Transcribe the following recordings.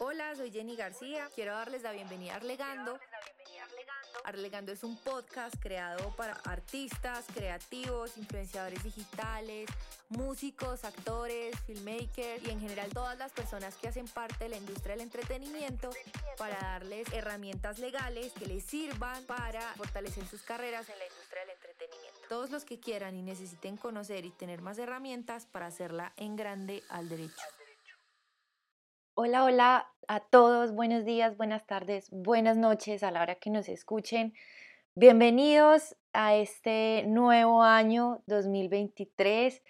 Hola, soy Jenny García. Quiero darles la bienvenida a Arlegando. Arlegando es un podcast creado para artistas, creativos, influenciadores digitales, músicos, actores, filmmakers y en general todas las personas que hacen parte de la industria del entretenimiento para darles herramientas legales que les sirvan para fortalecer sus carreras en la industria del entretenimiento. Todos los que quieran y necesiten conocer y tener más herramientas para hacerla en grande al derecho. Hola, hola a todos, buenos días, buenas tardes, buenas noches a la hora que nos escuchen. Bienvenidos a este nuevo año 2023,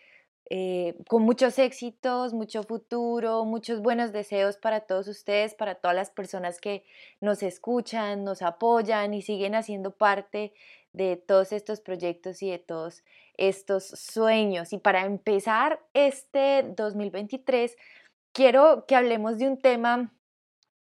eh, con muchos éxitos, mucho futuro, muchos buenos deseos para todos ustedes, para todas las personas que nos escuchan, nos apoyan y siguen haciendo parte de todos estos proyectos y de todos estos sueños. Y para empezar este 2023, quiero que hablemos de un tema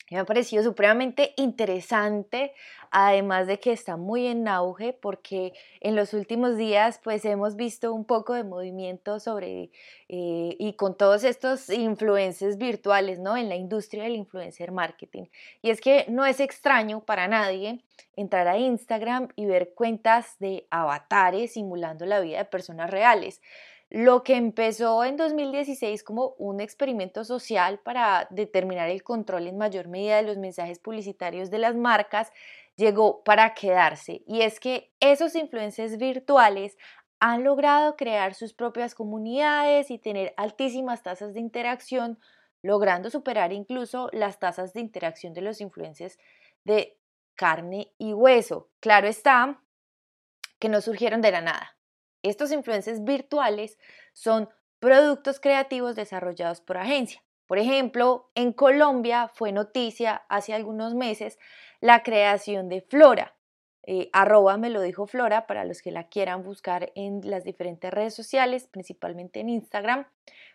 que me ha parecido supremamente interesante, además de que está muy en auge, porque en los últimos días pues hemos visto un poco de movimiento sobre eh, y con todos estos influencers virtuales, ¿no? En la industria del influencer marketing. Y es que no es extraño para nadie entrar a Instagram y ver cuentas de avatares simulando la vida de personas reales. Lo que empezó en 2016 como un experimento social para determinar el control en mayor medida de los mensajes publicitarios de las marcas, llegó para quedarse. Y es que esos influencers virtuales han logrado crear sus propias comunidades y tener altísimas tasas de interacción, logrando superar incluso las tasas de interacción de los influencers de carne y hueso. Claro está que no surgieron de la nada. Estos influencers virtuales son productos creativos desarrollados por agencia. Por ejemplo, en Colombia fue noticia hace algunos meses la creación de Flora. Eh, arroba me lo dijo Flora para los que la quieran buscar en las diferentes redes sociales, principalmente en Instagram.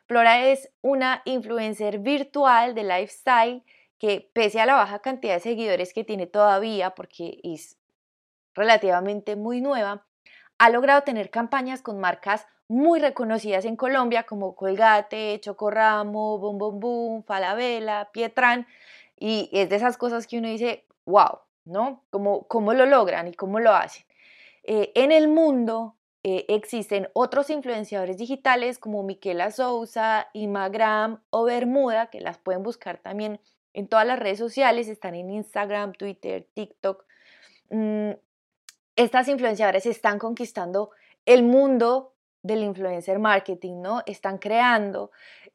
Flora es una influencer virtual de lifestyle que pese a la baja cantidad de seguidores que tiene todavía, porque es relativamente muy nueva, ha logrado tener campañas con marcas muy reconocidas en Colombia como Colgate, Chocorramo, Bom Bom Boom, Falabella, Pietran, y es de esas cosas que uno dice, wow, ¿no? ¿Cómo, cómo lo logran y cómo lo hacen? Eh, en el mundo eh, existen otros influenciadores digitales como Miquela Sousa, Imagram o Bermuda, que las pueden buscar también en todas las redes sociales, están en Instagram, Twitter, TikTok. Estas influenciadoras están conquistando el mundo del influencer marketing, ¿no? Están creando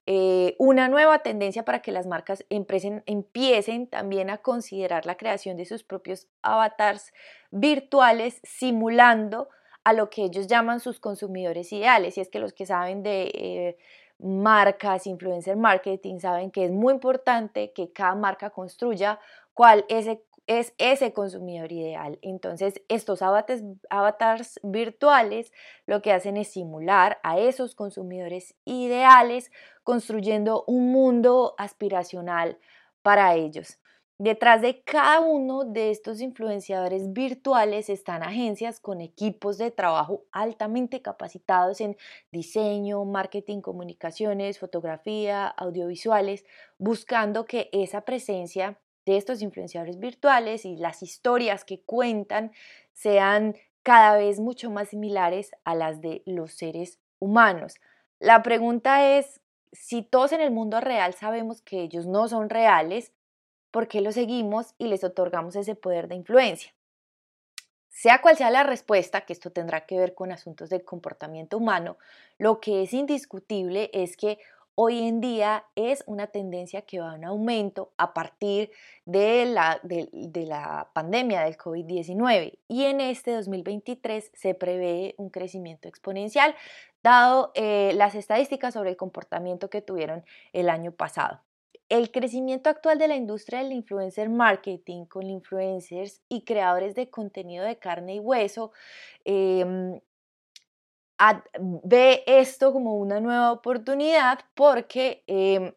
eh, una nueva tendencia para que las marcas empiecen también a considerar la creación de sus propios avatars virtuales simulando a lo que ellos llaman sus consumidores ideales. Y es que los que saben de eh, marcas, influencer marketing, saben que es muy importante que cada marca construya cuál es es ese consumidor ideal. Entonces, estos avatars, virtuales lo que hacen es simular a esos consumidores ideales, construyendo un mundo aspiracional para ellos. Detrás de cada uno de estos influenciadores virtuales están agencias con equipos de trabajo altamente capacitados en diseño, marketing, comunicaciones, fotografía, audiovisuales, buscando que esa presencia de estos influenciadores virtuales y las historias que cuentan sean cada vez mucho más similares a las de los seres humanos. La pregunta es, si todos en el mundo real sabemos que ellos no son reales, ¿por qué los seguimos y les otorgamos ese poder de influencia? Sea cual sea la respuesta, que esto tendrá que ver con asuntos de comportamiento humano, lo que es indiscutible es que hoy en día es una tendencia que va en aumento a partir de la, de, la pandemia del COVID-19 y en este 2023 se prevé un crecimiento exponencial dado eh, las estadísticas sobre el comportamiento que tuvieron el año pasado. El crecimiento actual de la industria del influencer marketing con influencers y creadores de contenido de carne y hueso em, ve esto como una nueva oportunidad porque em,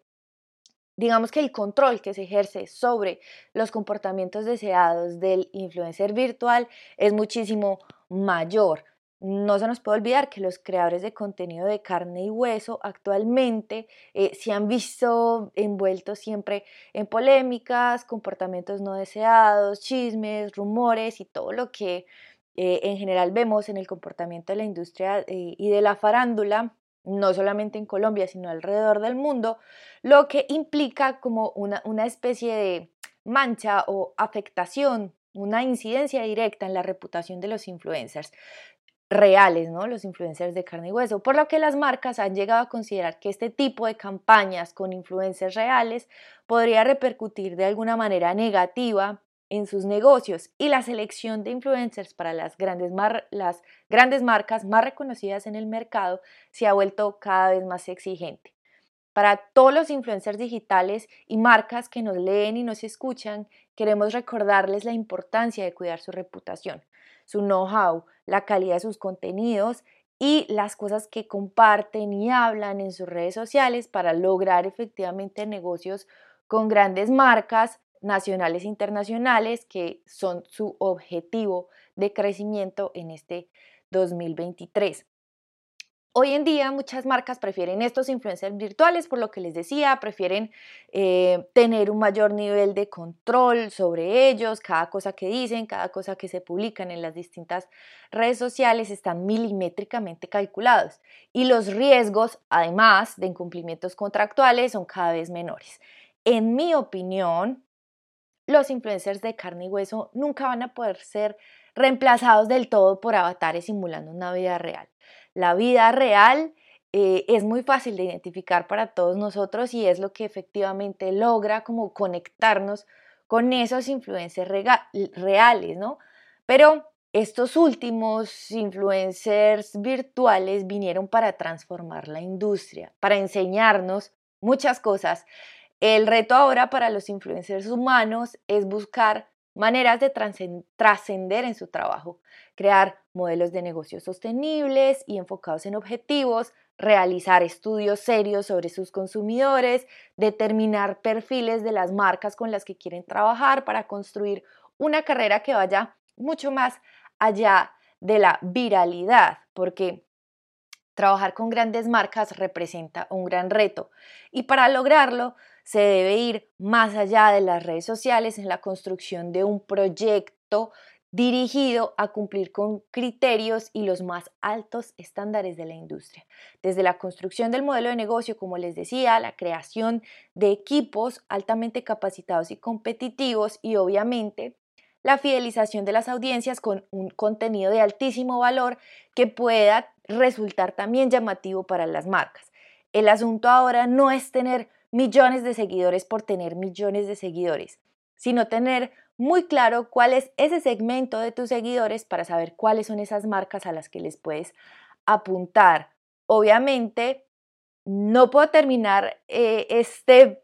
digamos que el control que se ejerce sobre los comportamientos deseados del influencer virtual es muchísimo mayor. no se nos puede olvidar que los creadores de contenido de carne y hueso actualmente eh, se han visto envueltos siempre en polémicas, comportamientos no deseados, chismes, rumores y todo lo que eh, en general vemos en el comportamiento de la industria eh, y de la farándula, no solamente en Colombia, sino alrededor del mundo, lo que implica como una, una especie de mancha o afectación una incidencia directa en la reputación de los influencers reales, ¿no? Los influencers de carne y hueso, por lo que las marcas han llegado a considerar que este tipo de campañas con influencers reales podría repercutir de alguna manera negativa en sus negocios y la selección de influencers para las grandes, las grandes marcas más reconocidas en el mercado se ha vuelto cada vez más exigente. Para todos los influencers digitales y marcas que nos leen y nos escuchan, queremos recordarles la importancia de cuidar su reputación su know-how, la calidad de sus contenidos y las cosas que comparten y hablan en sus redes sociales para lograr efectivamente negocios con grandes marcas nacionales e internacionales que son su objetivo de crecimiento en este 2023. Hoy en día muchas marcas prefieren estos influencers virtuales, por lo que les decía, prefieren eh, tener un mayor nivel de control sobre ellos, cada cosa que dicen, cada cosa que se publican en las distintas redes sociales están milimétricamente calculados y los riesgos, además de incumplimientos contractuales, son cada vez menores. En mi opinión, los influencers de carne y hueso nunca van a poder ser reemplazados del todo por avatares simulando una vida real. La vida real eh, es muy fácil de identificar para todos nosotros y es lo que efectivamente logra como conectarnos con esos influencers reales, ¿no? Pero estos últimos influencers virtuales vinieron para transformar la industria, para enseñarnos muchas cosas. El reto ahora para los influencers humanos es buscar maneras de trascender en su trabajo, crear modelos de negocios sostenibles y enfocados en objetivos, realizar estudios serios sobre sus consumidores, determinar perfiles de las marcas con las que quieren trabajar para construir una carrera que vaya mucho más allá de la viralidad, porque trabajar con grandes marcas representa un gran reto y para lograrlo se debe ir más allá de las redes sociales en la construcción de un proyecto dirigido a cumplir con criterios y los más altos estándares de la industria. Desde la construcción del modelo de negocio, como les decía, la creación de equipos altamente capacitados y competitivos y obviamente la fidelización de las audiencias con un contenido de altísimo valor que pueda resultar también llamativo para las marcas. El asunto ahora no es tener millones de seguidores por tener millones de seguidores, sino tener muy claro cuál es ese segmento de tus seguidores para saber cuáles son esas marcas a las que les puedes apuntar. Obviamente, no puedo terminar eh, este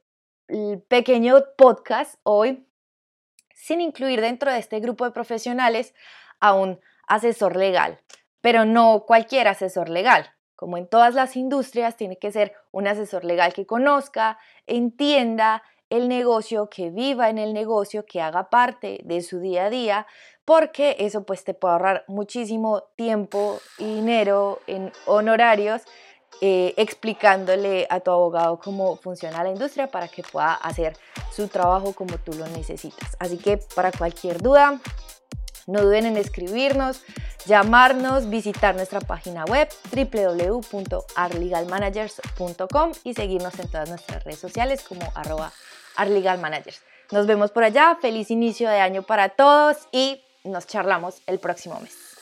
pequeño podcast hoy sin incluir dentro de este grupo de profesionales a un asesor legal, pero no cualquier asesor legal. Como en todas las industrias, tiene que ser un asesor legal que conozca, entienda el negocio, que viva en el negocio, que haga parte de su día a día, porque eso pues te puede ahorrar muchísimo tiempo y dinero en honorarios eh, explicándole a tu abogado cómo funciona la industria para que pueda hacer su trabajo como tú lo necesitas. Así que para cualquier duda, no duden en escribirnos, llamarnos, visitar nuestra página web www.arlegalmanagers.com y seguirnos en todas nuestras redes sociales como arroba arlegalmanagers. Nos vemos por allá, feliz inicio de año para todos y nos charlamos el próximo mes.